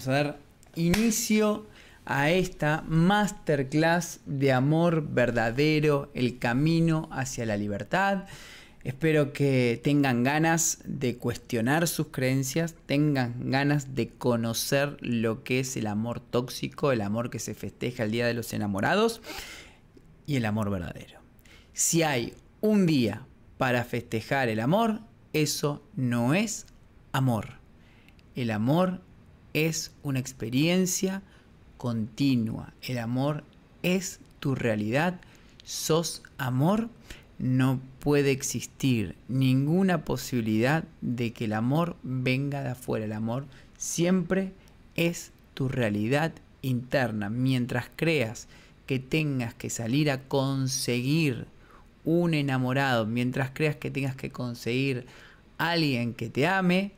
Vamos a dar inicio a esta masterclass de amor verdadero, el camino hacia la libertad. Espero que tengan ganas de cuestionar sus creencias, tengan ganas de conocer lo que es el amor tóxico, el amor que se festeja el Día de los Enamorados y el amor verdadero. Si hay un día para festejar el amor, eso no es amor. El amor es una experiencia continua. El amor es tu realidad. Sos amor. No puede existir ninguna posibilidad de que el amor venga de afuera. El amor siempre es tu realidad interna. Mientras creas que tengas que salir a conseguir un enamorado, mientras creas que tengas que conseguir alguien que te ame,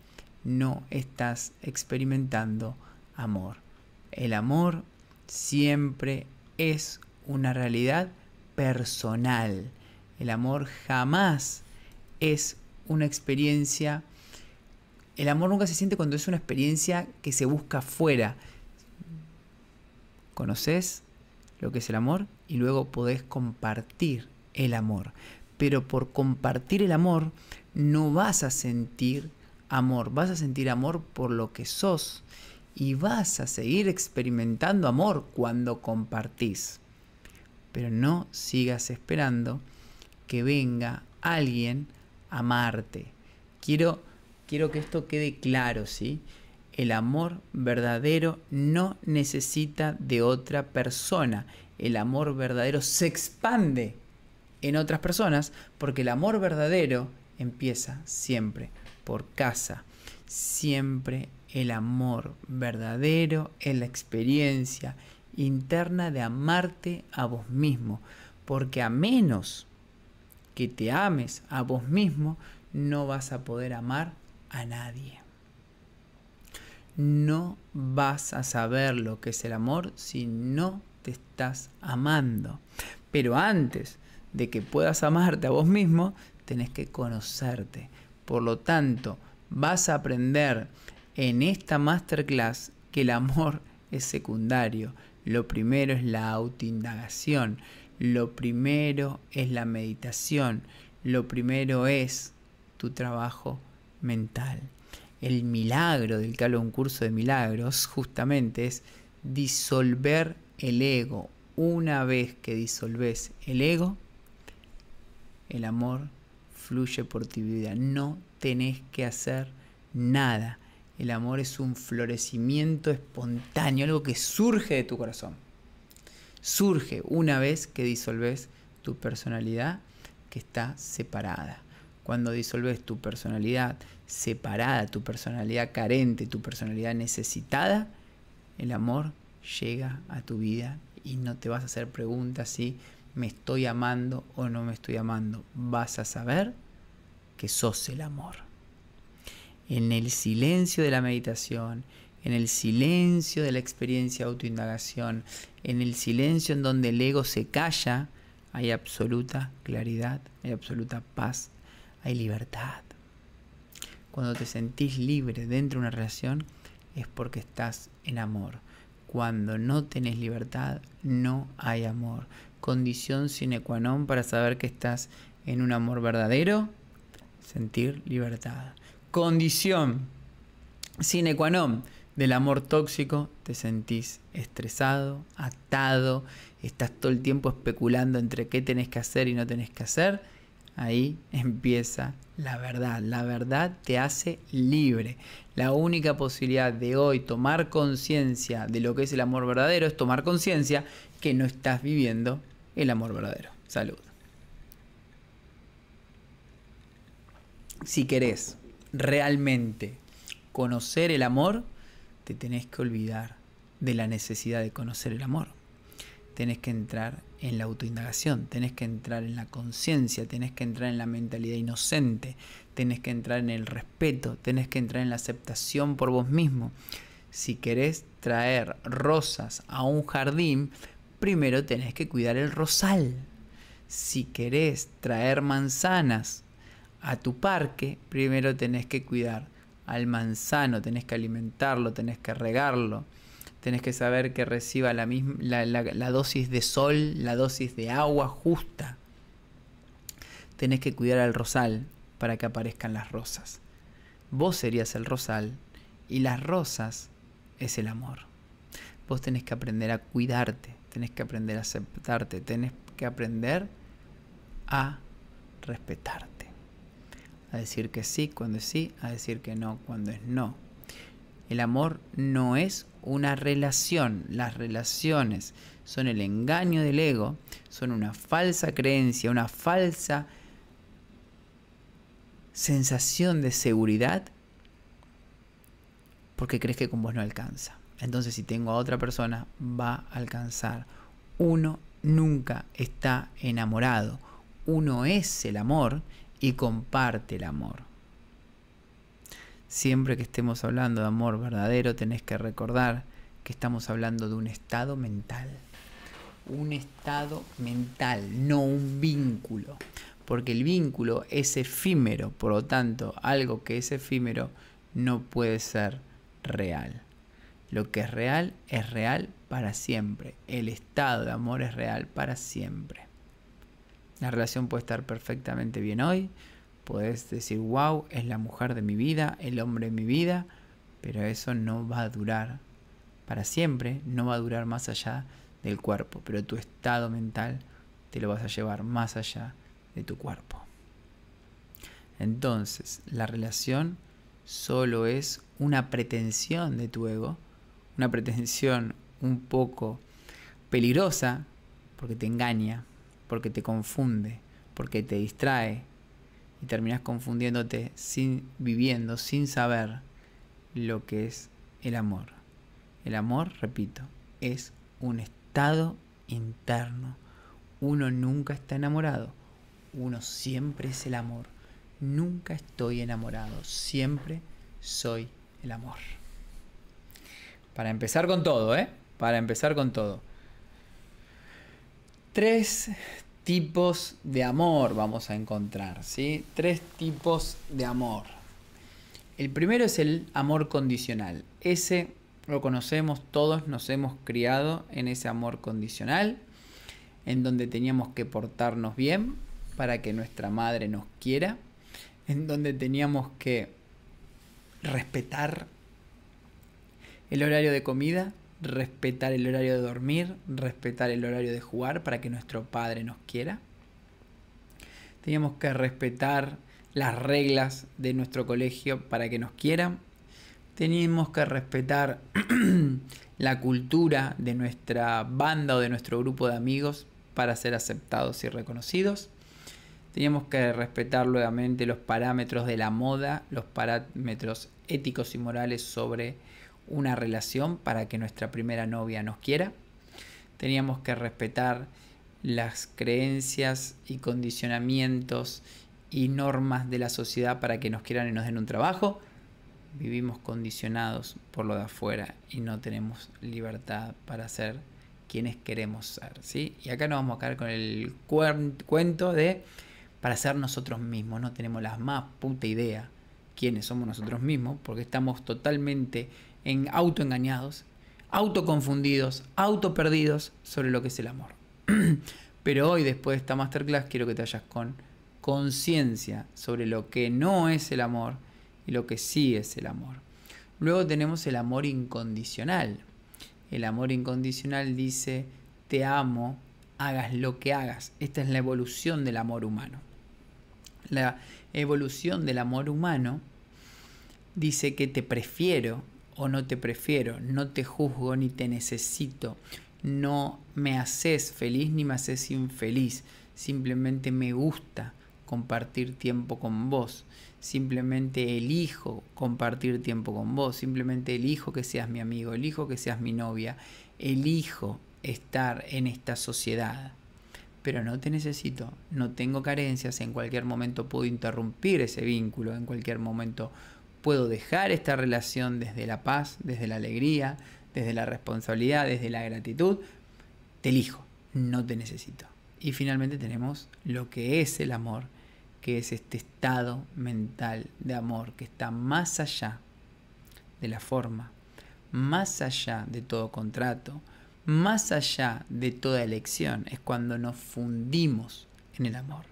no estás experimentando amor. El amor siempre es una realidad personal. El amor jamás es una experiencia. El amor nunca se siente cuando es una experiencia que se busca fuera. Conoces lo que es el amor y luego podés compartir el amor. Pero por compartir el amor no vas a sentir amor, vas a sentir amor por lo que sos y vas a seguir experimentando amor cuando compartís. Pero no sigas esperando que venga alguien a amarte. Quiero, quiero que esto quede claro, ¿sí? El amor verdadero no necesita de otra persona. El amor verdadero se expande en otras personas porque el amor verdadero empieza siempre por casa. Siempre el amor verdadero es la experiencia interna de amarte a vos mismo. Porque a menos que te ames a vos mismo, no vas a poder amar a nadie. No vas a saber lo que es el amor si no te estás amando. Pero antes de que puedas amarte a vos mismo, tenés que conocerte. Por lo tanto, vas a aprender en esta masterclass que el amor es secundario. Lo primero es la autoindagación. Lo primero es la meditación. Lo primero es tu trabajo mental. El milagro del que hablo un curso de milagros justamente es disolver el ego. Una vez que disolves el ego, el amor fluye por tu vida. No tenés que hacer nada. El amor es un florecimiento espontáneo, algo que surge de tu corazón. Surge una vez que disolves tu personalidad que está separada. Cuando disolves tu personalidad separada, tu personalidad carente, tu personalidad necesitada, el amor llega a tu vida y no te vas a hacer preguntas si me estoy amando o no me estoy amando. Vas a saber que sos el amor. En el silencio de la meditación, en el silencio de la experiencia de autoindagación, en el silencio en donde el ego se calla, hay absoluta claridad, hay absoluta paz, hay libertad. Cuando te sentís libre dentro de una relación es porque estás en amor. Cuando no tenés libertad, no hay amor. Condición sine qua non para saber que estás en un amor verdadero, sentir libertad. Condición sine qua non del amor tóxico, te sentís estresado, atado, estás todo el tiempo especulando entre qué tenés que hacer y no tenés que hacer. Ahí empieza la verdad. La verdad te hace libre. La única posibilidad de hoy tomar conciencia de lo que es el amor verdadero es tomar conciencia que no estás viviendo el amor verdadero. Salud. Si querés realmente conocer el amor, te tenés que olvidar de la necesidad de conocer el amor. Tenés que entrar en la autoindagación, tenés que entrar en la conciencia, tenés que entrar en la mentalidad inocente, tenés que entrar en el respeto, tenés que entrar en la aceptación por vos mismo. Si querés traer rosas a un jardín, primero tenés que cuidar el rosal. Si querés traer manzanas a tu parque, primero tenés que cuidar al manzano, tenés que alimentarlo, tenés que regarlo, tenés que saber que reciba la, misma, la, dosis de sol, la dosis de agua justa. Tenés que cuidar al rosal para que aparezcan las rosas. Vos serías el rosal y las rosas es el amor. Vos tenés que aprender a cuidarte, tenés que aprender a aceptarte, tenés que aprender a respetarte. A decir que sí cuando es sí, a decir que no cuando es no. El amor no es una relación. Las relaciones son el engaño del ego, son una falsa creencia, una falsa sensación de seguridad porque crees que con vos no alcanza. Entonces si tengo a otra persona va a alcanzar. Uno nunca está enamorado. Uno es el amor y comparte el amor. Siempre que estemos hablando de amor verdadero, tenés que recordar que estamos hablando de un estado mental. Un estado mental, no un vínculo. Porque el vínculo es efímero, por lo tanto, algo que es efímero no puede ser real. Lo que es real es real para siempre. El estado de amor es real para siempre. La relación puede estar perfectamente bien hoy. Puedes decir, wow, es la mujer de mi vida, el hombre de mi vida, pero eso no va a durar para siempre, no va a durar más allá del cuerpo, pero tu estado mental te lo vas a llevar más allá de tu cuerpo. Entonces, la relación solo es una pretensión de tu ego, una pretensión un poco peligrosa porque te engaña, porque te confunde, porque te distrae y terminas confundiéndote sin viviendo, sin saber lo que es el amor. El amor, repito, es un estado interno. Uno nunca está enamorado, uno siempre es el amor. Nunca estoy enamorado, siempre soy el amor. Para empezar con todo, ¿eh? Para empezar con todo. Tres tipos de amor vamos a encontrar, ¿sí? Tres tipos de amor. El primero es el amor condicional. Ese lo conocemos todos, nos hemos criado en ese amor condicional, en donde teníamos que portarnos bien para que nuestra madre nos quiera, en donde teníamos que respetar el horario de comida, respetar el horario de dormir, respetar el horario de jugar para que nuestro padre nos quiera. Teníamos que respetar las reglas de nuestro colegio para que nos quieran. Teníamos que respetar la cultura de nuestra banda o de nuestro grupo de amigos para ser aceptados y reconocidos. Teníamos que respetar nuevamente los parámetros de la moda, los parámetros éticos y morales sobre una relación para que nuestra primera novia nos quiera. Teníamos que respetar las creencias y condicionamientos y normas de la sociedad para que nos quieran y nos den un trabajo. Vivimos condicionados por lo de afuera y no tenemos libertad para ser quienes queremos ser. ¿sí? Y acá nos vamos a quedar con el cuento de para ser nosotros mismos. No tenemos la más puta idea quiénes somos nosotros mismos porque estamos totalmente en autoengañados, autoconfundidos, autoperdidos sobre lo que es el amor. Pero hoy, después de esta masterclass, quiero que te vayas con conciencia sobre lo que no es el amor y lo que sí es el amor. Luego tenemos el amor incondicional. El amor incondicional dice, te amo, hagas lo que hagas. Esta es la evolución del amor humano. La evolución del amor humano dice que te prefiero o no te prefiero, no te juzgo ni te necesito, no me haces feliz ni me haces infeliz, simplemente me gusta compartir tiempo con vos, simplemente elijo compartir tiempo con vos, simplemente elijo que seas mi amigo, elijo que seas mi novia, elijo estar en esta sociedad. Pero no te necesito, no tengo carencias, en cualquier momento puedo interrumpir ese vínculo, en cualquier momento puedo dejar esta relación desde la paz, desde la alegría, desde la responsabilidad, desde la gratitud. Te elijo, no te necesito. Y finalmente tenemos lo que es el amor, que es este estado mental de amor que está más allá de la forma, más allá de todo contrato, más allá de toda elección, es cuando nos fundimos en el amor,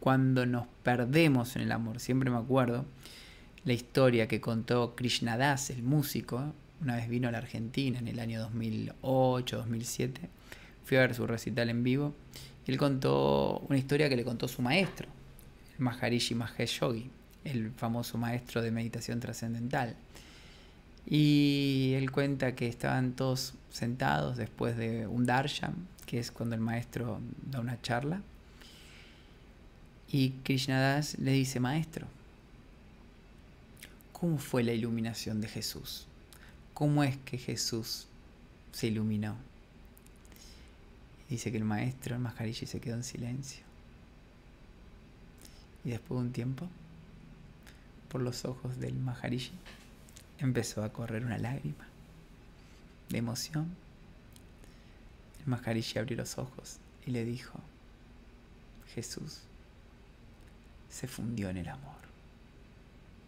cuando nos perdemos en el amor. Siempre me acuerdo la historia que contó Krishnadas, el músico, una vez vino a la Argentina en el año 2008, 2007, fui a ver su recital en vivo, y él contó una historia que le contó su maestro, el Maharishi Mahesh Yogi, el famoso maestro de meditación trascendental. Y él cuenta que estaban todos sentados después de un darshan, que es cuando el maestro da una charla. Y Krishnadas le dice, maestro, ¿cómo fue la iluminación de Jesús? ¿Cómo es que Jesús se iluminó? dice que el maestro, el Maharishi, se quedó en silencio. Y después de un tiempo, por los ojos del Maharishi, empezó a correr una lágrima de emoción. El Maharishi abrió los ojos y le dijo, Jesús se fundió en el amor,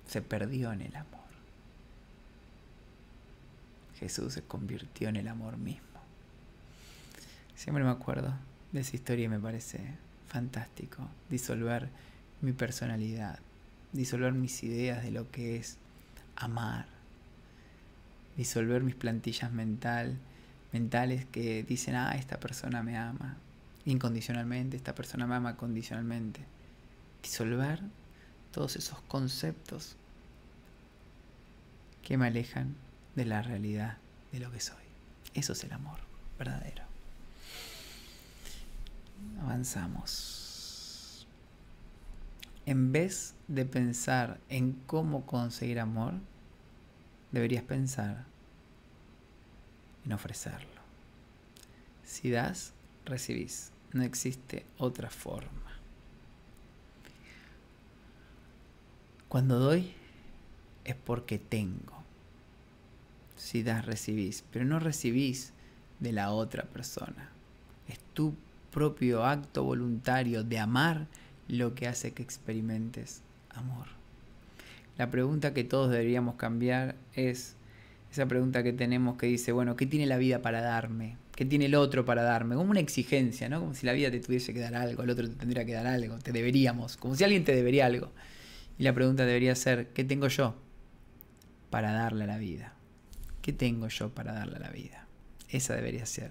se perdió en el amor. Jesús se convirtió en el amor mismo. Siempre me acuerdo de esa historia y me parece fantástico disolver mi personalidad, disolver mis ideas de lo que es amar, disolver mis plantillas mental, mentales que dicen, ah, esta persona me ama incondicionalmente, esta persona me ama condicionalmente. Disolver todos esos conceptos que me alejan de la realidad de lo que soy. Eso es el amor verdadero. Avanzamos. En vez de pensar en cómo conseguir amor, deberías pensar en ofrecerlo. Si das, recibís. No existe otra forma. Cuando doy es porque tengo. Si das, recibís. Pero no recibís de la otra persona. Es tu propio acto voluntario de amar lo que hace que experimentes amor. La pregunta que todos deberíamos cambiar es esa pregunta que tenemos que dice, bueno, ¿qué tiene la vida para darme? ¿Qué tiene el otro para darme? Como una exigencia, ¿no? Como si la vida te tuviese que dar algo, el otro te tendría que dar algo, te deberíamos, como si alguien te debería algo. Y la pregunta debería ser, ¿qué tengo yo para darle a la vida? ¿Qué tengo yo para darle a la vida? Esa debería ser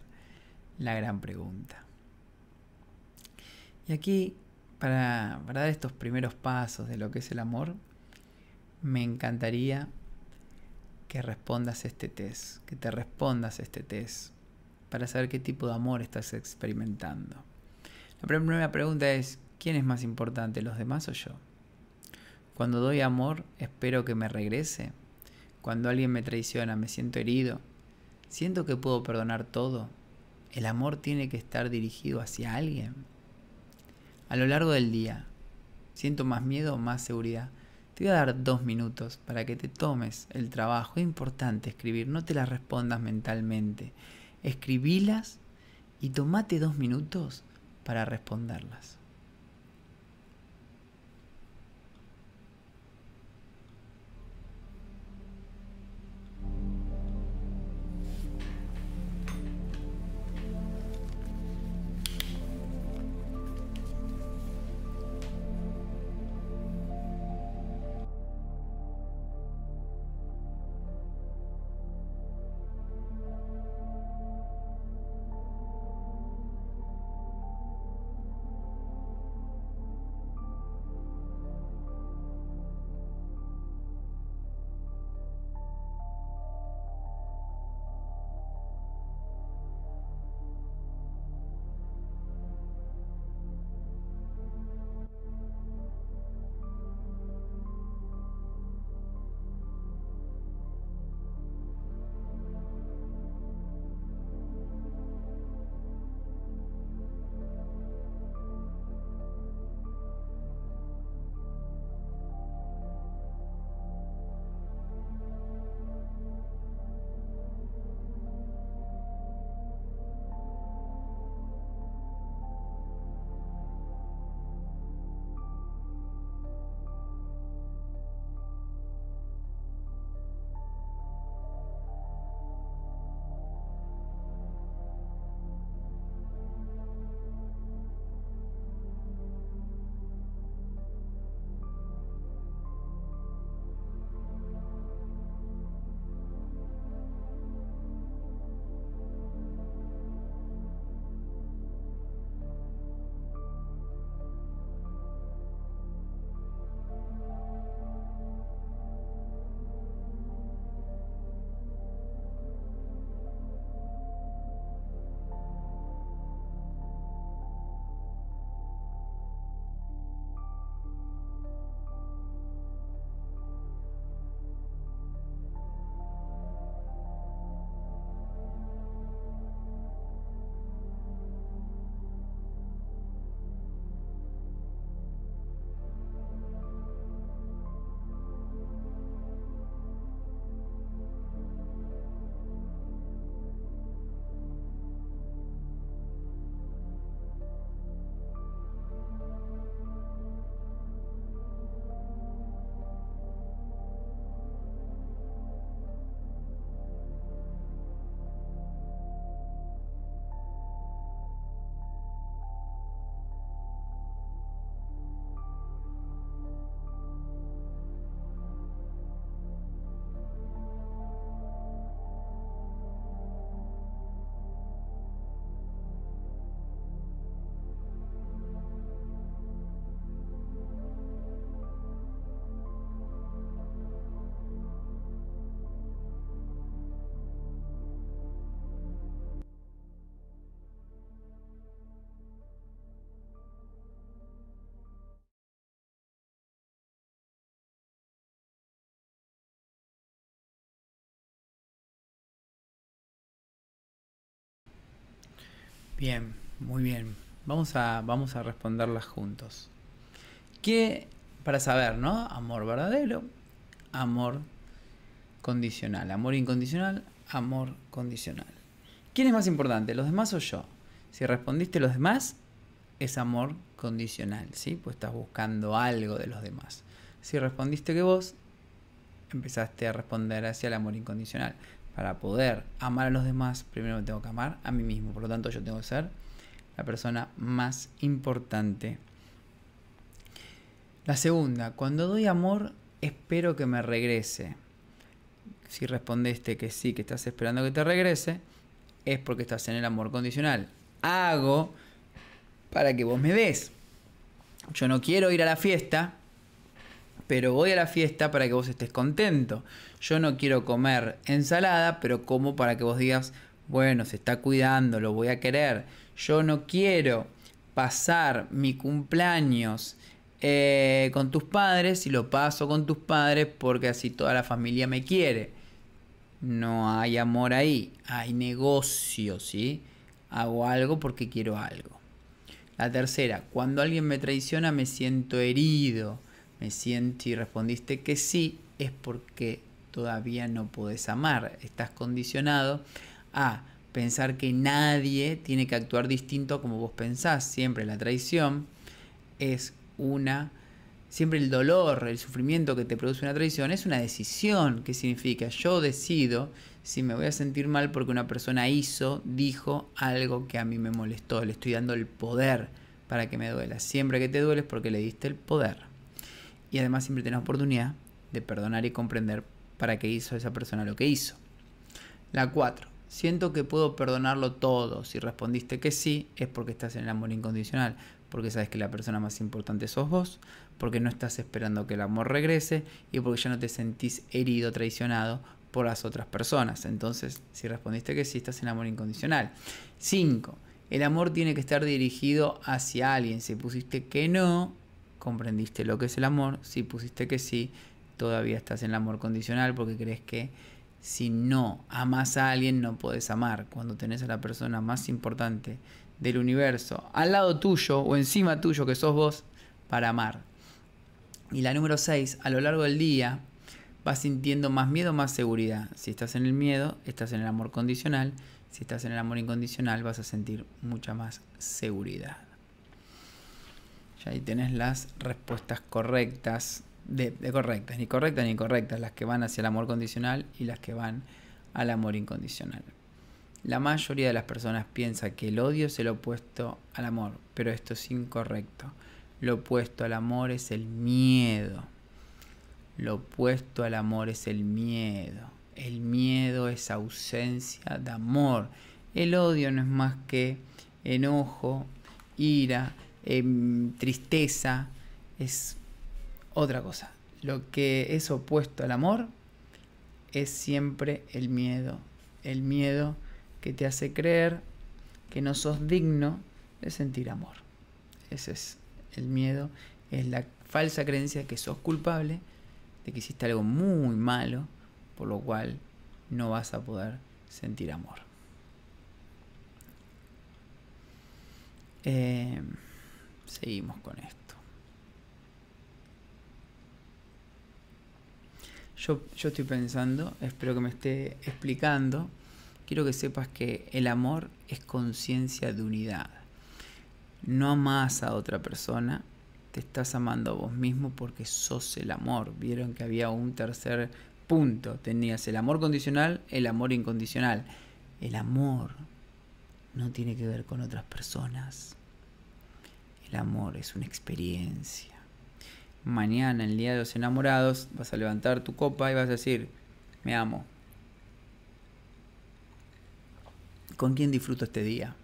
la gran pregunta. Y aquí, para, dar estos primeros pasos de lo que es el amor, me encantaría que respondas este test, que te respondas este test, para saber qué tipo de amor estás experimentando. La primera pregunta es, ¿quién es más importante, los demás o yo? Cuando doy amor, espero que me regrese. Cuando alguien me traiciona, me siento herido. Siento que puedo perdonar todo. El amor tiene que estar dirigido hacia alguien a lo largo del día. Siento más miedo o más seguridad. Te voy a dar dos minutos para que te tomes el trabajo. Es importante escribir, no te las respondas mentalmente. Escribilas y tomate dos minutos para responderlas. Bien, muy bien. Vamos a, vamos a responderlas juntos. ¿Qué, para saber, ¿no? Amor verdadero, amor condicional. Amor incondicional, amor condicional. ¿Quién es más importante, los demás o yo? Si respondiste los demás, es amor condicional, ¿sí? Pues estás buscando algo de los demás. Si respondiste que vos, empezaste a responder hacia el amor incondicional. Para poder amar a los demás, primero me tengo que amar a mí mismo. Por lo tanto, yo tengo que ser la persona más importante. La segunda, cuando doy amor, espero que me regrese. Si respondiste que sí, que estás esperando que te regrese, es porque estás en el amor condicional. Hago para que vos me des. Yo no quiero ir a la fiesta, pero voy a la fiesta para que vos estés contento. Yo no quiero comer ensalada, pero como para que vos digas, bueno, se está cuidando, lo voy a querer. Yo no quiero pasar mi cumpleaños eh, con tus padres y lo paso con tus padres porque así toda la familia me quiere. No hay amor ahí, hay negocio, ¿sí? Hago algo porque quiero algo. La tercera, cuando alguien me traiciona me siento herido, me siento y respondiste que sí, es porque todavía no puedes amar, estás condicionado a pensar que nadie tiene que actuar distinto como vos pensás. Siempre la traición es una siempre el dolor, el sufrimiento que te produce una traición es una decisión. ¿Qué significa? Yo decido si me voy a sentir mal porque una persona hizo, dijo algo que a mí me molestó. Le estoy dando el poder para que me duela. Siempre que te duele es porque le diste el poder. Y además siempre tienes oportunidad de perdonar y comprender para qué hizo esa persona lo que hizo. La 4. Siento que puedo perdonarlo todo. Si respondiste que sí, es porque estás en el amor incondicional, porque sabes que la persona más importante sos vos, porque no estás esperando que el amor regrese y porque ya no te sentís herido, traicionado por las otras personas. Entonces, si respondiste que sí, estás en amor incondicional. 5. El amor tiene que estar dirigido hacia alguien. Si pusiste que no, comprendiste lo que es el amor. Si pusiste que sí, todavía estás en el amor condicional porque crees que si no amas a alguien no puedes amar. Cuando tenés a la persona más importante del universo al lado tuyo o encima tuyo que sos vos para amar. Y la número 6, a lo largo del día vas sintiendo más miedo, más seguridad. Si estás en el miedo, estás en el amor condicional. Si estás en el amor incondicional, vas a sentir mucha más seguridad. Ya ahí tenés las respuestas correctas, de, correctas, ni correctas ni incorrectas, las que van hacia el amor condicional y las que van al amor incondicional. La mayoría de las personas piensa que el odio es el opuesto al amor, pero esto es incorrecto. Lo opuesto al amor es el miedo. Lo opuesto al amor es el miedo. El miedo es ausencia de amor. El odio no es más que enojo, ira, em, tristeza. Es otra cosa. Lo que es opuesto al amor es siempre el miedo. El miedo que te hace creer que no sos digno de sentir amor. Ese es el miedo, es la falsa creencia que sos culpable, de que hiciste algo muy malo, por lo cual no vas a poder sentir amor. Eh, seguimos con esto. Yo, yo estoy pensando, espero que me esté explicando, quiero que sepas que el amor es conciencia de unidad. No amas a otra persona, te estás amando a vos mismo porque sos el amor. Vieron que había un tercer punto. Tenías el amor condicional, el amor incondicional. El amor no tiene que ver con otras personas. El amor es una experiencia. Mañana, el día de los enamorados, vas a levantar tu copa y vas a decir, me amo. ¿Con quién disfruto este día?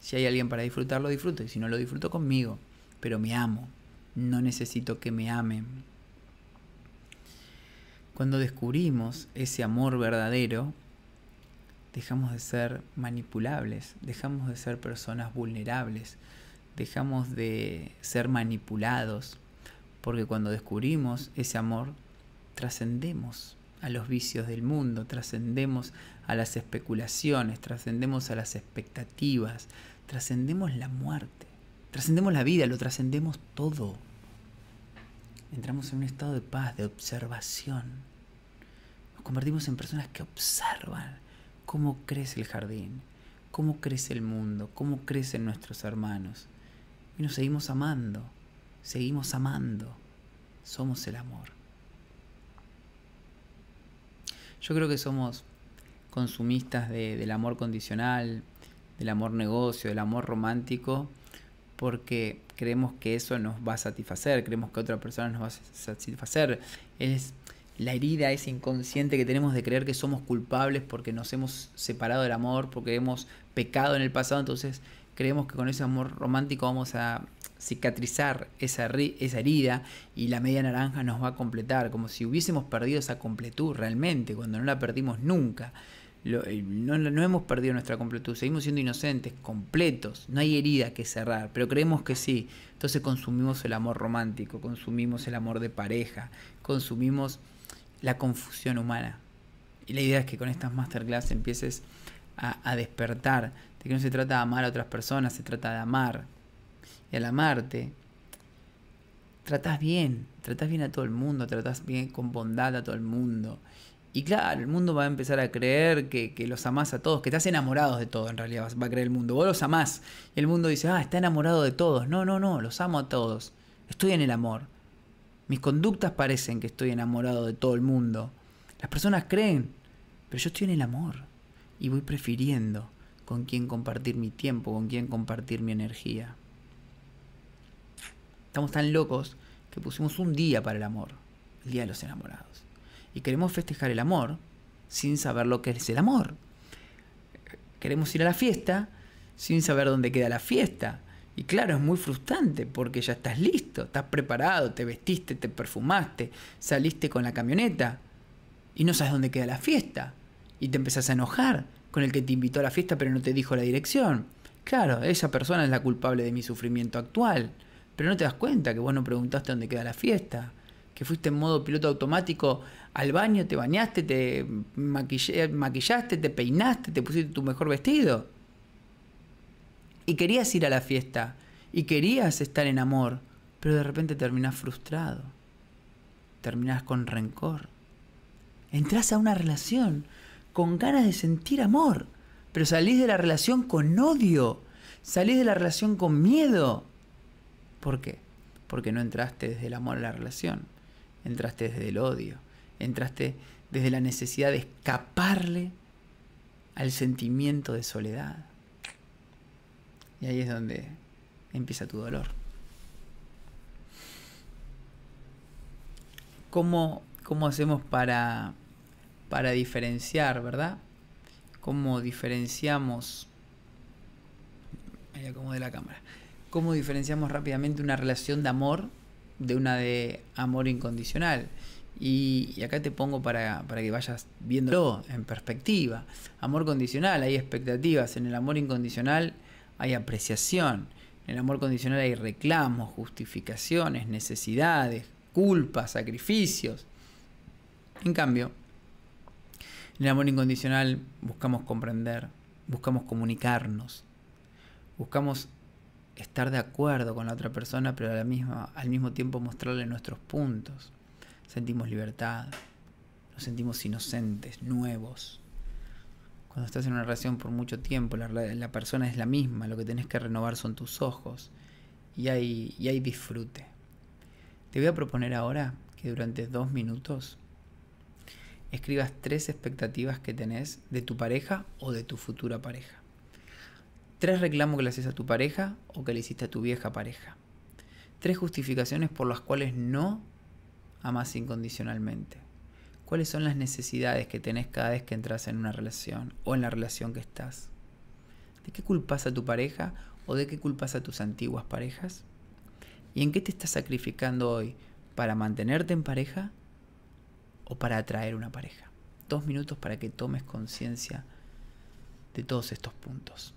Si hay alguien para disfrutarlo, disfruto. Y si no lo disfruto conmigo. Pero me amo. No necesito que me amen. Cuando descubrimos ese amor verdadero, dejamos de ser manipulables, dejamos de ser personas vulnerables, dejamos de ser manipulados, porque cuando descubrimos ese amor, trascendemos a los vicios del mundo, trascendemos a las especulaciones, trascendemos a las expectativas, trascendemos la muerte, trascendemos la vida, lo trascendemos todo. Entramos en un estado de paz, de observación. Nos convertimos en personas que observan cómo crece el jardín, cómo crece el mundo, cómo crecen nuestros hermanos. Y nos seguimos amando, seguimos amando. Somos el amor. Yo creo que somos consumistas del amor condicional, del amor negocio, del amor romántico, porque creemos que eso nos va a satisfacer, creemos que otra persona nos va a satisfacer. Es la herida, ese inconsciente que tenemos de creer que somos culpables porque nos hemos separado del amor, porque hemos pecado en el pasado, entonces creemos que con ese amor romántico vamos a cicatrizar esa, esa herida y la media naranja nos va a completar, como si hubiésemos perdido esa completud realmente, cuando no la perdimos nunca. Eh, no, no, hemos perdido nuestra completud, seguimos siendo inocentes, completos, no hay herida que cerrar, pero creemos que sí. Entonces consumimos el amor romántico, consumimos el amor de pareja, consumimos la confusión humana. Y la idea es que con estas masterclass empieces a, a despertar que no se trata de amar a otras personas, se trata de amar. Y al amarte, tratas bien, tratas bien a todo el mundo, tratas bien con bondad a todo el mundo. Y claro, el mundo va a empezar a creer que, los amás a todos, que estás enamorado de todo en realidad, va a creer el mundo. Vos los amás. Y el mundo dice, ah, está enamorado de todos. No, no, no, los amo a todos. Estoy en el amor. Mis conductas parecen que estoy enamorado de todo el mundo. Las personas creen, pero yo estoy en el amor. Y voy prefiriendo con quién compartir mi tiempo, con quién compartir mi energía. Estamos tan locos que pusimos un día para el amor, el Día de los Enamorados y queremos festejar el amor sin saber lo que es el amor. Queremos ir a la fiesta sin saber dónde queda la fiesta. Y claro, es muy frustrante porque ya estás listo, estás preparado, te vestiste, te perfumaste, saliste con la camioneta y no sabes dónde queda la fiesta. Y te empezás a enojar con el que te invitó a la fiesta pero no te dijo la dirección. Claro, esa persona es la culpable de mi sufrimiento actual. Pero no te das cuenta que vos no preguntaste dónde queda la fiesta que fuiste en modo piloto automático al baño, te bañaste, te maquillaste, te peinaste, te pusiste tu mejor vestido. Y querías ir a la fiesta, y querías estar en amor, pero de repente terminás frustrado, terminás con rencor. Entrás a una relación con ganas de sentir amor, pero salís de la relación con odio, salís de la relación con miedo. ¿Por qué? Porque no entraste desde el amor a la relación entraste desde el odio, entraste desde la necesidad de escaparle al sentimiento de soledad. Y ahí es donde empieza tu dolor. ¿Cómo, cómo hacemos para, para diferenciar, verdad? ¿Cómo diferenciamos... como de la cámara. ¿Cómo diferenciamos rápidamente una relación de amor de una de amor incondicional. Y, acá te pongo para, para, que vayas viéndolo en perspectiva. Amor condicional, hay expectativas. En el amor incondicional hay apreciación. En el amor condicional hay reclamos, justificaciones, necesidades, culpas, sacrificios. En cambio, en el amor incondicional buscamos comprender, buscamos comunicarnos, buscamos estar de acuerdo con la otra persona, pero al mismo tiempo mostrarle nuestros puntos. Sentimos libertad, nos sentimos inocentes, nuevos. Cuando estás en una relación por mucho tiempo, la, la persona es la misma, lo que tenés que renovar son tus ojos y hay, y hay disfrute. Te voy a proponer ahora que durante dos minutos escribas tres expectativas que tenés de tu pareja o de tu futura pareja. Tres reclamos que le haces a tu pareja o que le hiciste a tu vieja pareja. Tres justificaciones por las cuales no amas incondicionalmente. ¿Cuáles son las necesidades que tenés cada vez que entras en una relación o en la relación que estás? ¿De qué culpas a tu pareja o de qué culpas a tus antiguas parejas? ¿Y en qué te estás sacrificando hoy? ¿Para mantenerte en pareja o para atraer una pareja? Dos minutos para que tomes conciencia de todos estos puntos.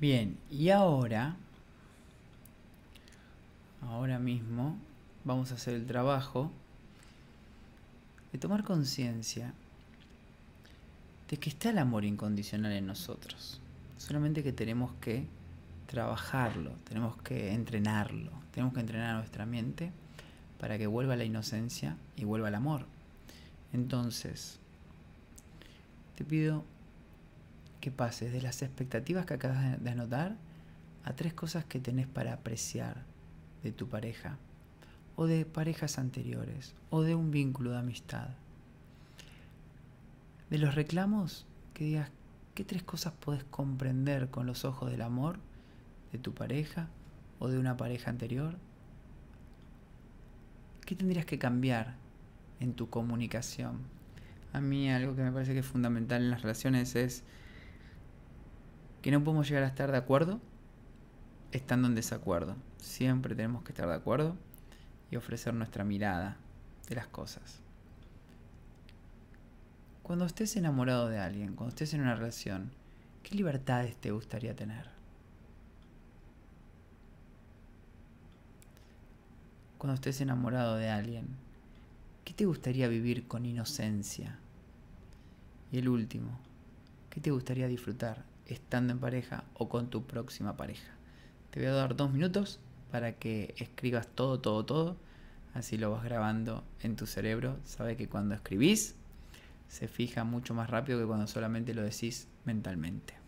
Bien, y ahora, ahora mismo, vamos a hacer el trabajo de tomar conciencia de que está el amor incondicional en nosotros. Solamente que tenemos que trabajarlo, tenemos que entrenarlo, tenemos que entrenar a nuestra mente para que vuelva la inocencia y vuelva el amor. Entonces, te pido que pases de las expectativas que acabas de anotar a tres cosas que tenés para apreciar de tu pareja, o de parejas anteriores, o de un vínculo de amistad. De los reclamos, que digas qué tres cosas puedes comprender con los ojos del amor de tu pareja o de una pareja anterior. ¿Qué tendrías que cambiar en tu comunicación? A mí algo que me parece que es fundamental en las relaciones es que no podemos llegar a estar de acuerdo estando en desacuerdo. Siempre tenemos que estar de acuerdo y ofrecer nuestra mirada de las cosas. Cuando estés enamorado de alguien, cuando estés en una relación, ¿qué libertades te gustaría tener? Cuando estés enamorado de alguien, ¿qué te gustaría vivir con inocencia? Y el último, ¿qué te gustaría disfrutar estando en pareja o con tu próxima pareja? Te voy a dar dos minutos para que escribas todo, todo, todo. Así lo vas grabando en tu cerebro. Sabe que cuando escribís se fija mucho más rápido que cuando solamente lo decís mentalmente.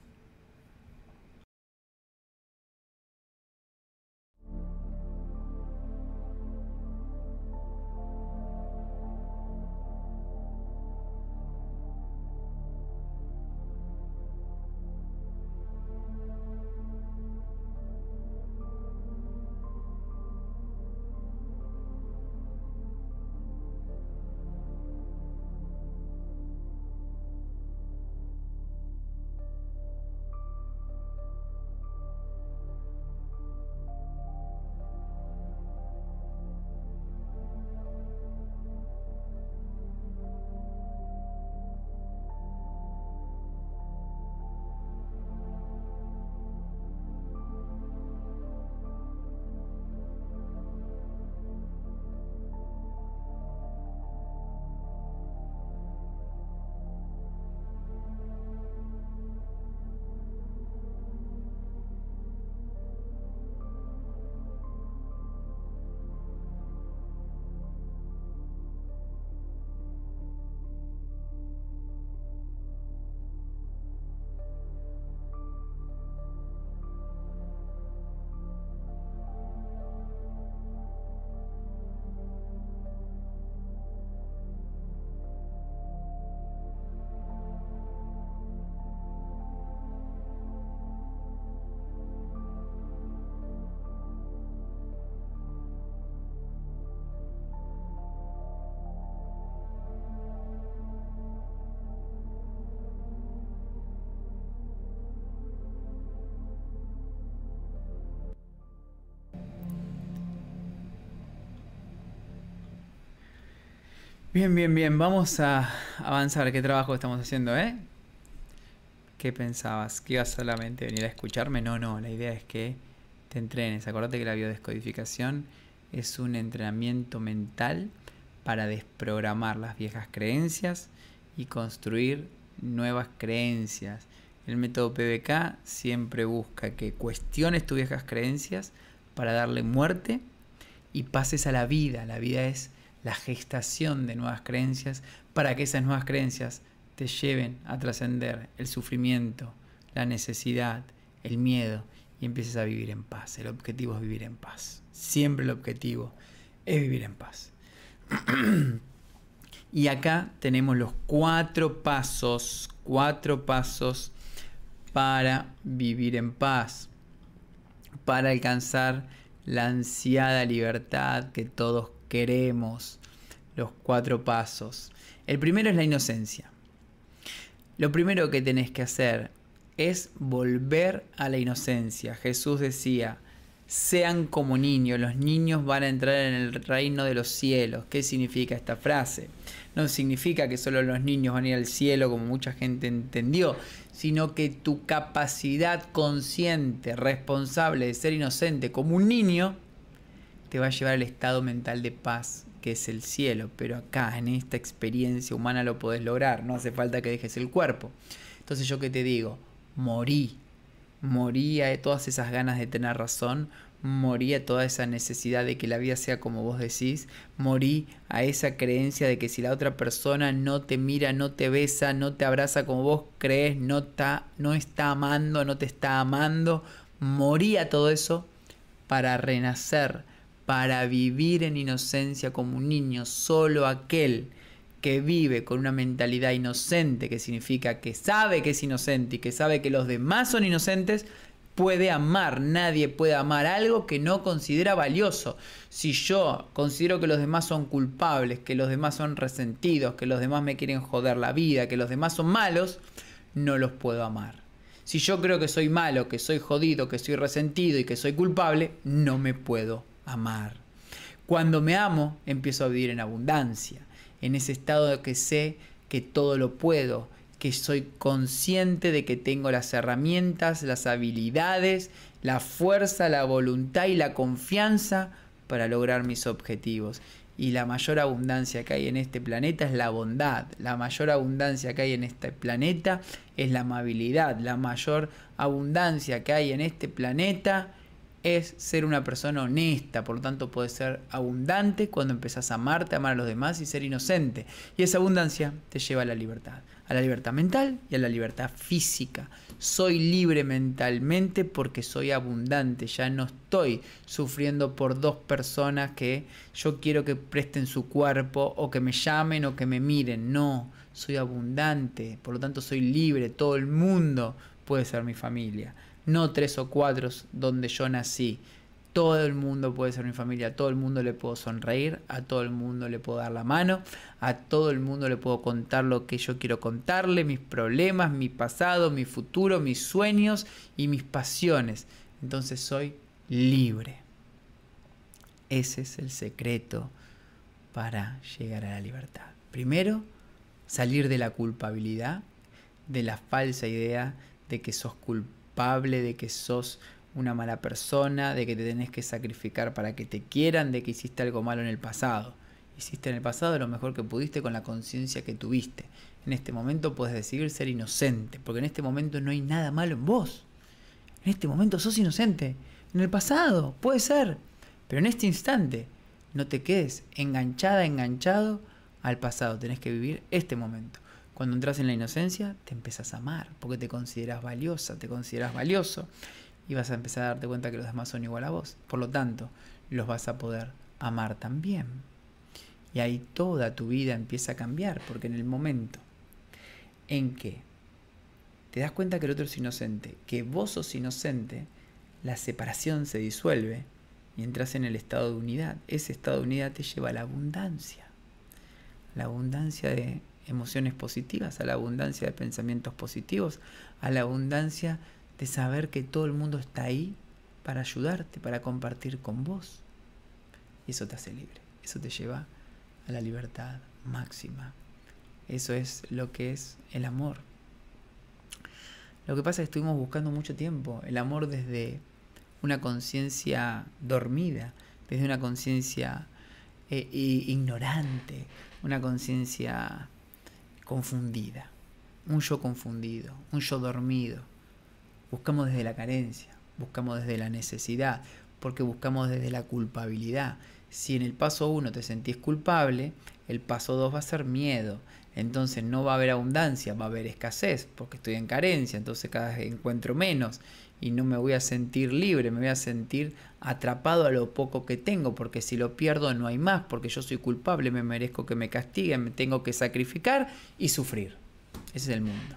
Bien, bien, bien. Vamos a avanzar. ¿Qué trabajo estamos haciendo, eh? ¿Qué pensabas? ¿Que ibas solamente a venir a escucharme? No, no. La idea es que te entrenes. Acordate que la biodescodificación es un entrenamiento mental para desprogramar las viejas creencias y construir nuevas creencias. El método PBK siempre busca que cuestiones tus viejas creencias para darle muerte y pases a la vida. La vida es la gestación de nuevas creencias para que esas nuevas creencias te lleven a trascender el sufrimiento, la necesidad, el miedo y empieces a vivir en paz. El objetivo es vivir en paz. Siempre el objetivo es vivir en paz. y acá tenemos los cuatro pasos, cuatro pasos para vivir en paz, para alcanzar la ansiada libertad que todos queremos, los cuatro pasos. El primero es la inocencia. Lo primero que tenés que hacer es volver a la inocencia. Jesús decía, sean como niños, los niños van a entrar en el reino de los cielos. ¿Qué significa esta frase? No significa que solo los niños van a ir al cielo como mucha gente entendió, sino que tu capacidad consciente, responsable de ser inocente como un niño, te va a llevar al estado mental de paz que es el cielo. Pero acá, en esta experiencia humana, lo podés lograr, no hace falta que dejes el cuerpo. Entonces yo que te digo, morí. Moría de todas esas ganas de tener razón, morí a toda esa necesidad de que la vida sea como vos decís, morí a esa creencia de que si la otra persona no te mira, no te besa, no te abraza como vos crees, no está, no está amando, no te está amando, morí a todo eso para renacer, para vivir en inocencia como un niño, solo aquel que vive con una mentalidad inocente, que significa que sabe que es inocente y que sabe que los demás son inocentes, puede amar. Nadie puede amar algo que no considera valioso. Si yo considero que los demás son culpables, que los demás son resentidos, que los demás me quieren joder la vida, que los demás son malos, no los puedo amar. Si yo creo que soy malo, que soy jodido, que soy resentido y que soy culpable, no me puedo amar. Cuando me amo, empiezo a vivir en abundancia en ese estado de que sé que todo lo puedo, que soy consciente de que tengo las herramientas, las habilidades, la fuerza, la voluntad y la confianza para lograr mis objetivos. Y la mayor abundancia que hay en este planeta es la bondad. La mayor abundancia que hay en este planeta es la amabilidad. La mayor abundancia que hay en este planeta es ser una persona honesta, por lo tanto puedes ser abundante cuando empezás a amarte, a amar a los demás y ser inocente. Y esa abundancia te lleva a la libertad, a la libertad mental y a la libertad física. Soy libre mentalmente porque soy abundante, ya no estoy sufriendo por dos personas que yo quiero que presten su cuerpo o que me llamen o que me miren, no, soy abundante, por lo tanto soy libre, todo el mundo puede ser mi familia no tres o cuatro donde yo nací. Todo el mundo puede ser mi familia, a todo el mundo le puedo sonreír, a todo el mundo le puedo dar la mano, a todo el mundo le puedo contar lo que yo quiero contarle, mis problemas, mi pasado, mi futuro, mis sueños y mis pasiones. Entonces soy libre. Ese es el secreto para llegar a la libertad. Primero, salir de la culpabilidad, de la falsa idea de que sos culpable de que sos una mala persona, de que te tenés que sacrificar para que te quieran, de que hiciste algo malo en el pasado. Hiciste en el pasado lo mejor que pudiste con la conciencia que tuviste. En este momento puedes decidir ser inocente, porque en este momento no hay nada malo en vos. En este momento sos inocente. En el pasado, puede ser. Pero en este instante, no te quedes enganchada, enganchado al pasado. Tenés que vivir este momento. Cuando entras en la inocencia, te empezás a amar, porque te consideras valiosa, te consideras valioso, y vas a empezar a darte cuenta que los demás son igual a vos. Por lo tanto, los vas a poder amar también. Y ahí toda tu vida empieza a cambiar, porque en el momento en que te das cuenta que el otro es inocente, que vos sos inocente, la separación se disuelve y entras en el estado de unidad. Ese estado de unidad te lleva a la abundancia. La abundancia de emociones positivas, a la abundancia de pensamientos positivos, a la abundancia de saber que todo el mundo está ahí para ayudarte, para compartir con vos. Y eso te hace libre, eso te lleva a la libertad máxima. Eso es lo que es el amor. Lo que pasa es que estuvimos buscando mucho tiempo el amor desde una conciencia dormida, desde una conciencia eh, ignorante, una conciencia confundida, un yo confundido, un yo dormido. Buscamos desde la carencia, buscamos desde la necesidad, porque buscamos desde la culpabilidad. Si en el paso 1 te sentís culpable, el paso 2 va a ser miedo. Entonces no va a haber abundancia, va a haber escasez, porque estoy en carencia, entonces cada vez encuentro menos y no me voy a sentir libre, me voy a sentir atrapado a lo poco que tengo, porque si lo pierdo no hay más, porque yo soy culpable, me merezco que me castiguen, me tengo que sacrificar y sufrir. Ese es el mundo.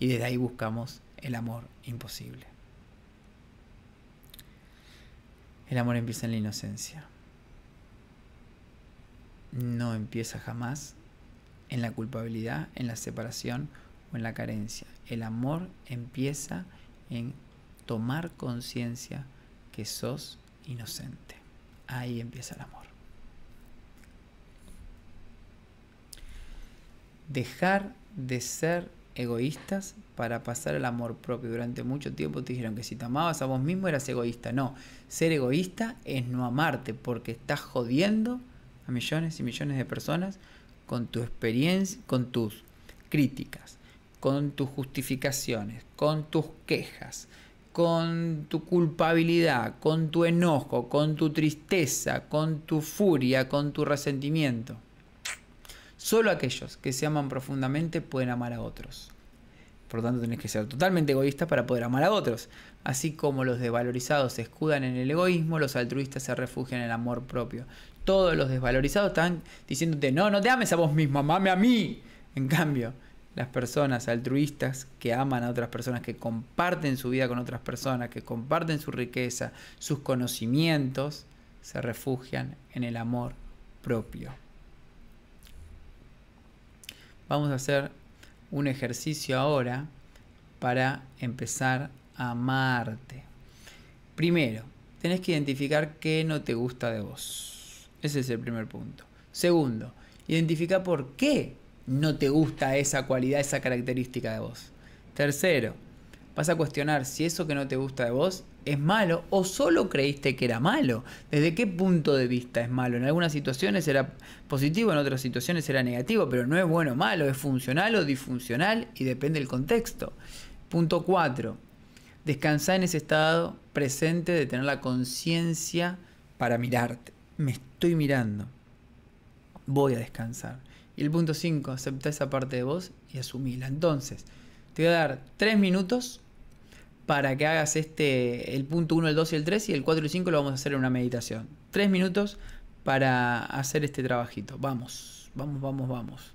Y desde ahí buscamos el amor imposible. El amor empieza en la inocencia. No empieza jamás en la culpabilidad, en la separación o en la carencia. El amor empieza en tomar conciencia que sos inocente. Ahí empieza el amor. Dejar de ser egoístas para pasar al amor propio. Durante mucho tiempo te dijeron que si te amabas a vos mismo eras egoísta. No, ser egoísta es no amarte porque estás jodiendo a millones y millones de personas con tu experiencia, con tus críticas, con tus justificaciones, con tus quejas, con tu culpabilidad, con tu enojo, con tu tristeza, con tu furia, con tu resentimiento. Solo aquellos que se aman profundamente pueden amar a otros. Por lo tanto, tenés que ser totalmente egoísta para poder amar a otros. Así como los desvalorizados se escudan en el egoísmo, los altruistas se refugian en el amor propio. Todos los desvalorizados están diciéndote, no, no te ames a vos mismo, amame a mí. En cambio, las personas altruistas que aman a otras personas, que comparten su vida con otras personas, que comparten su riqueza, sus conocimientos, se refugian en el amor propio. Vamos a hacer un ejercicio ahora para empezar a amarte. Primero, tenés que identificar qué no te gusta de vos. Ese es el primer punto. Segundo, identifica por qué no te gusta esa cualidad, esa característica de vos. Tercero, vas a cuestionar si eso que no te gusta de vos es malo o solo creíste que era malo. ¿Desde qué punto de vista es malo? En algunas situaciones era positivo, en otras situaciones era negativo, pero no es bueno o malo, es funcional o disfuncional y depende del contexto. Punto 4. Descansar en ese estado presente de tener la conciencia para mirarte. Me estoy mirando. Voy a descansar. El punto 5, acepta esa parte de vos y asumila. Entonces, te voy a dar 3 minutos para que hagas este, el punto 1, el 2 y el 3 y el 4 y el 5 lo vamos a hacer en una meditación. 3 minutos para hacer este trabajito. Vamos, vamos, vamos, vamos.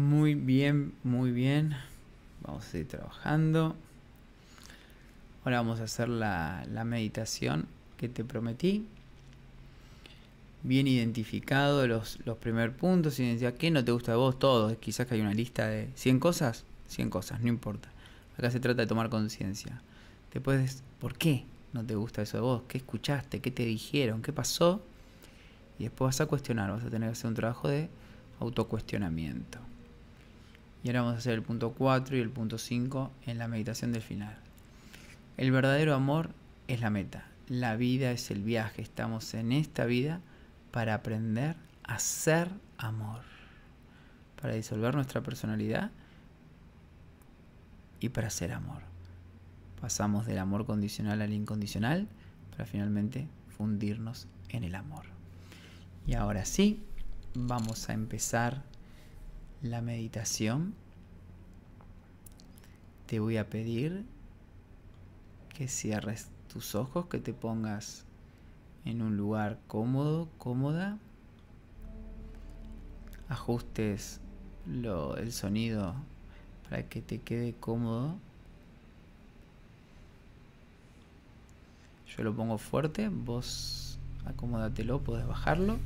Muy bien, muy bien. Vamos a seguir trabajando. Ahora vamos a hacer la, meditación que te prometí. Bien identificado los, primeros puntos. ¿qué no te gusta de vos? Todo. Quizás que hay una lista de 100 cosas. 100 cosas, no importa. Acá se trata de tomar conciencia. Después, ¿por qué no te gusta eso de vos? ¿Qué escuchaste? ¿Qué te dijeron? ¿Qué pasó? Y después vas a cuestionar, vas a tener que hacer un trabajo de autocuestionamiento. Y ahora vamos a hacer el punto 4 y el punto 5 en la meditación del final. El verdadero amor es la meta. La vida es el viaje. Estamos en esta vida para aprender a ser amor. Para disolver nuestra personalidad y para ser amor. Pasamos del amor condicional al incondicional para finalmente fundirnos en el amor. Y ahora sí, vamos a empezar la meditación. Te voy a pedir que cierres tus ojos, que te pongas en un lugar cómodo, cómoda. Ajustes lo, el sonido para que te quede cómodo. Yo lo pongo fuerte, vos acomódatelo, puedes bajarlo.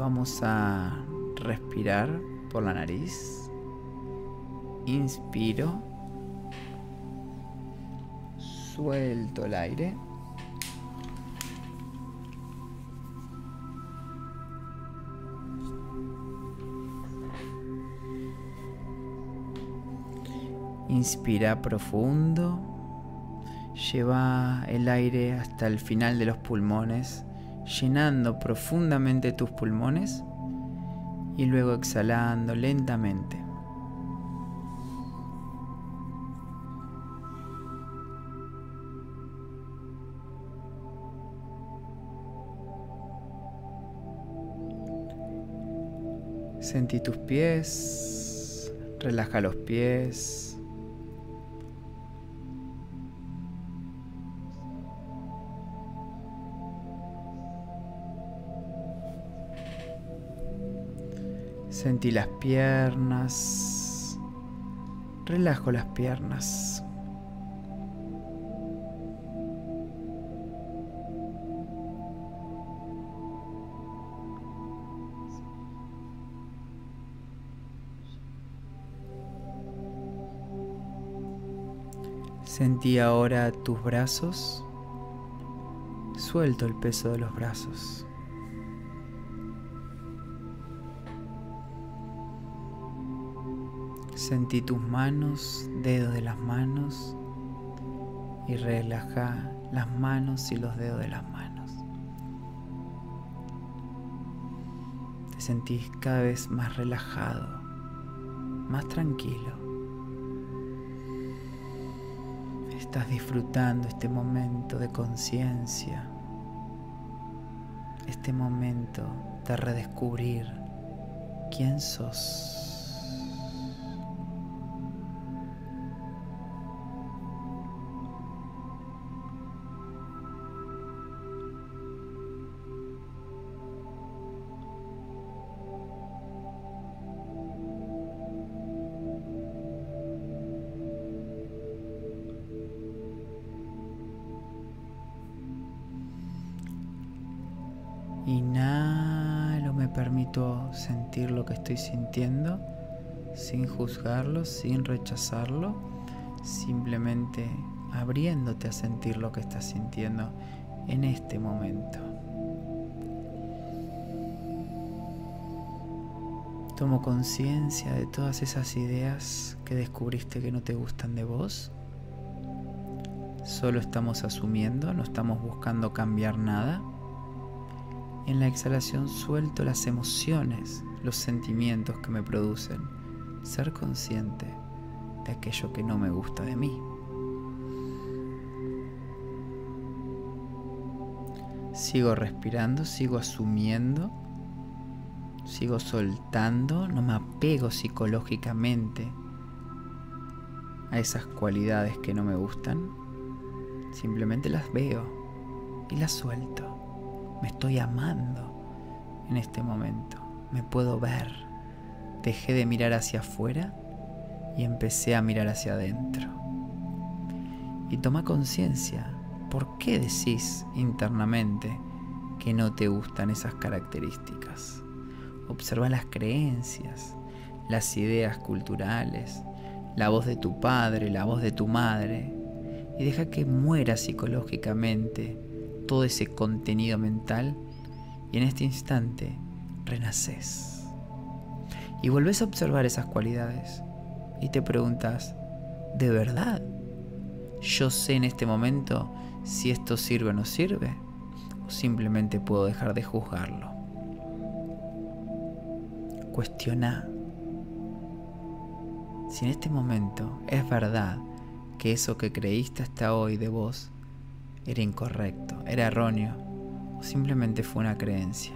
Vamos a respirar por la nariz. Inspiro. Suelto el aire. Inspira profundo. Lleva el aire hasta el final de los pulmones, llenando profundamente tus pulmones y luego exhalando lentamente. Sentí tus pies, relaja los pies. Sentí las piernas, relajo las piernas. Sentí ahora tus brazos. Suelto el peso de los brazos. Sentí tus manos, dedos de las manos y relaja las manos y los dedos de las manos. Te sentís cada vez más relajado, más tranquilo. Estás disfrutando este momento de conciencia, este momento de redescubrir quién sos. Sintiendo sin juzgarlo, sin rechazarlo, simplemente abriéndote a sentir lo que estás sintiendo en este momento. Tomo conciencia de todas esas ideas que descubriste que no te gustan de vos. Solo estamos asumiendo, no estamos buscando cambiar nada. En la exhalación suelto las emociones, los sentimientos que me producen. Ser consciente de aquello que no me gusta de mí. Sigo respirando, sigo asumiendo, sigo soltando, no me apego psicológicamente a esas cualidades que no me gustan. Simplemente las veo y las suelto. Me estoy amando en este momento. Me puedo ver. Dejé de mirar hacia afuera y empecé a mirar hacia adentro. Y toma conciencia. ¿Por qué decís internamente que no te gustan esas características. Observa las creencias, las ideas culturales, la voz de tu padre, la voz de tu madre, y deja que muera psicológicamente todo ese contenido mental y en este instante renaces. Y volvés a observar esas cualidades y te preguntas, ¿de verdad? ¿Yo sé en este momento si esto sirve o no sirve? ¿O simplemente puedo dejar de juzgarlo? Cuestiona si en este momento es verdad que eso que creíste hasta hoy de vos era incorrecto, era erróneo o simplemente fue una creencia.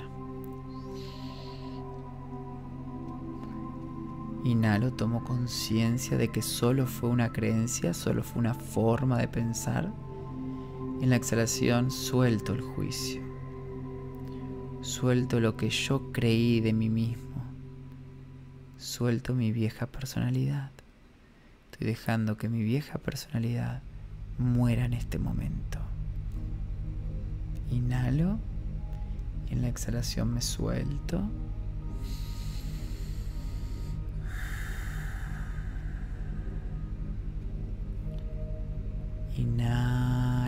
Inhalo, tomo conciencia de que solo fue una creencia, solo fue una forma de pensar. En la exhalación suelto el juicio. Suelto lo que yo creí de mí mismo. Suelto mi vieja personalidad. Estoy dejando que mi vieja personalidad muera en este momento. Inhalo en la exhalación me suelto.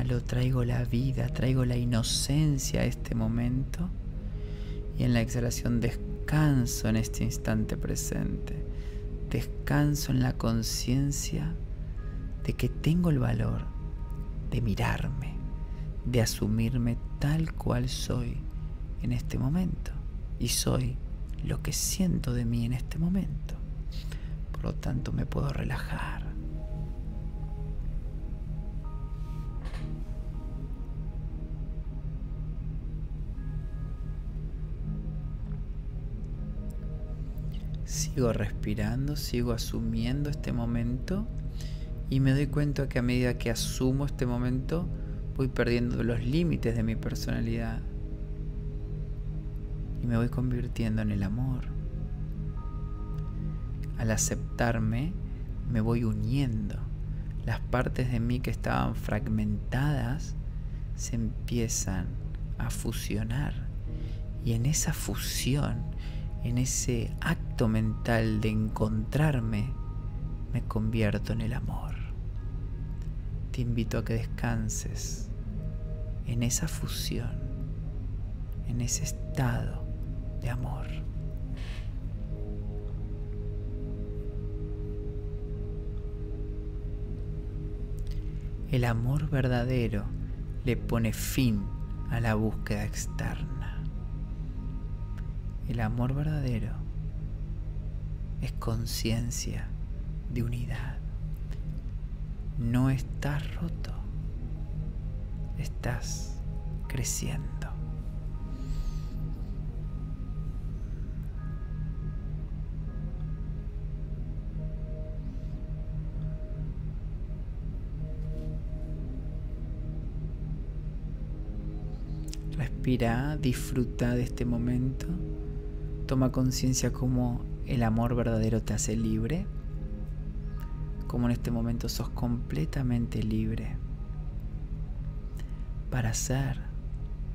Traigo la vida, traigo la inocencia a este momento. Y en la exhalación descanso en este instante presente. Descanso en la conciencia de que tengo el valor de mirarme, de asumirme tal cual soy en este momento. Y soy lo que siento de mí en este momento. Por lo tanto me puedo relajar Sigo respirando, sigo asumiendo este momento y me doy cuenta que a medida que asumo este momento voy perdiendo los límites de mi personalidad y me voy convirtiendo en el amor. Al aceptarme me voy uniendo. Las partes de mí que estaban fragmentadas se empiezan a fusionar y en esa fusión en ese acto mental de encontrarme, me convierto en el amor. Te invito a que descanses en esa fusión, en ese estado de amor. El amor verdadero le pone fin a la búsqueda externa. El amor verdadero es conciencia de unidad. No estás roto, estás creciendo. Respira, disfruta de este momento. Toma conciencia cómo el amor verdadero te hace libre, cómo en este momento sos completamente libre para hacer,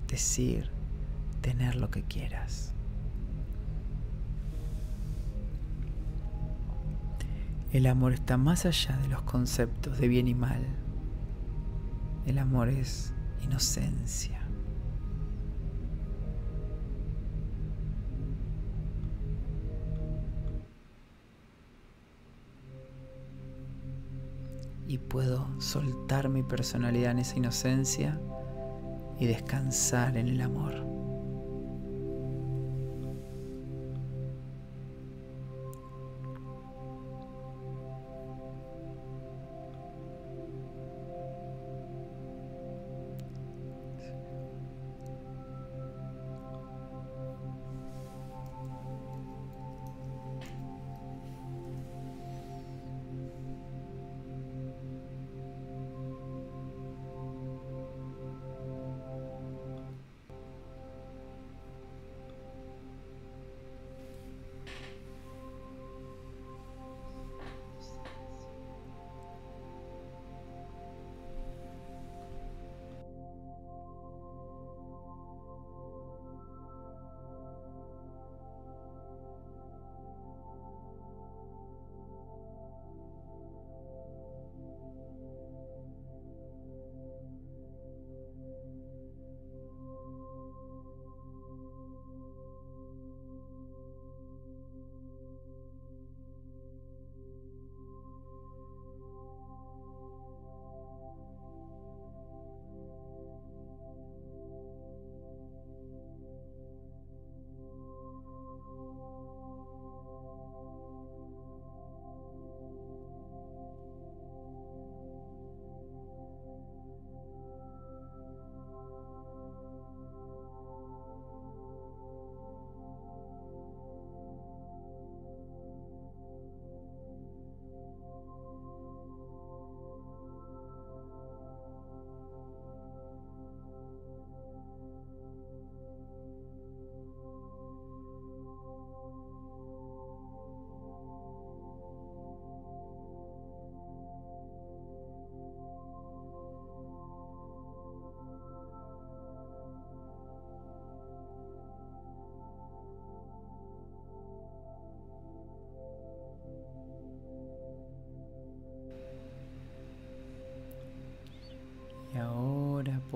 decir, tener lo que quieras. El amor está más allá de los conceptos de bien y mal. El amor es inocencia. Y puedo soltar mi personalidad en esa inocencia y descansar en el amor.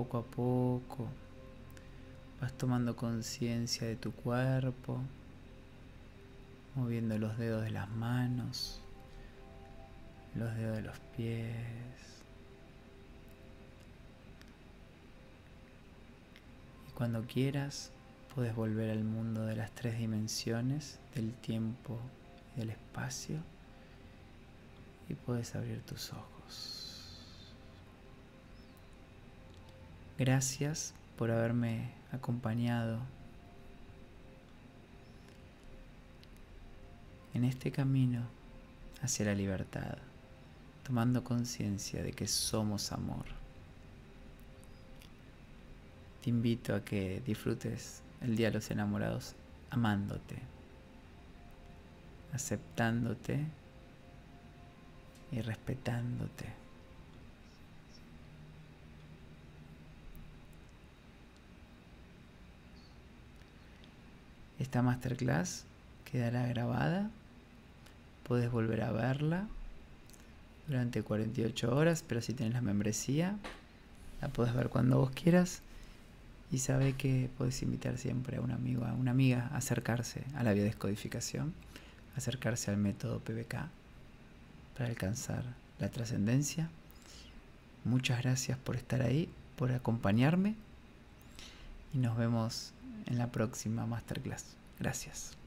Poco a poco vas tomando conciencia de tu cuerpo, moviendo los dedos de las manos, los dedos de los pies. Y cuando quieras, puedes volver al mundo de las tres dimensiones, del tiempo y del espacio, y puedes abrir tus ojos. Gracias por haberme acompañado en este camino hacia la libertad, tomando conciencia de que somos amor. Te invito a que disfrutes el Día de los Enamorados amándote, aceptándote y respetándote. Esta masterclass quedará grabada, puedes volver a verla durante 48 horas, pero si tienes la membresía, la puedes ver cuando vos quieras. Y sabe que puedes invitar siempre a un amigo, a una amiga a acercarse a la biodescodificación, acercarse al método PBK para alcanzar la trascendencia. Muchas gracias por estar ahí, por acompañarme y nos vemos en la próxima masterclass. Gracias.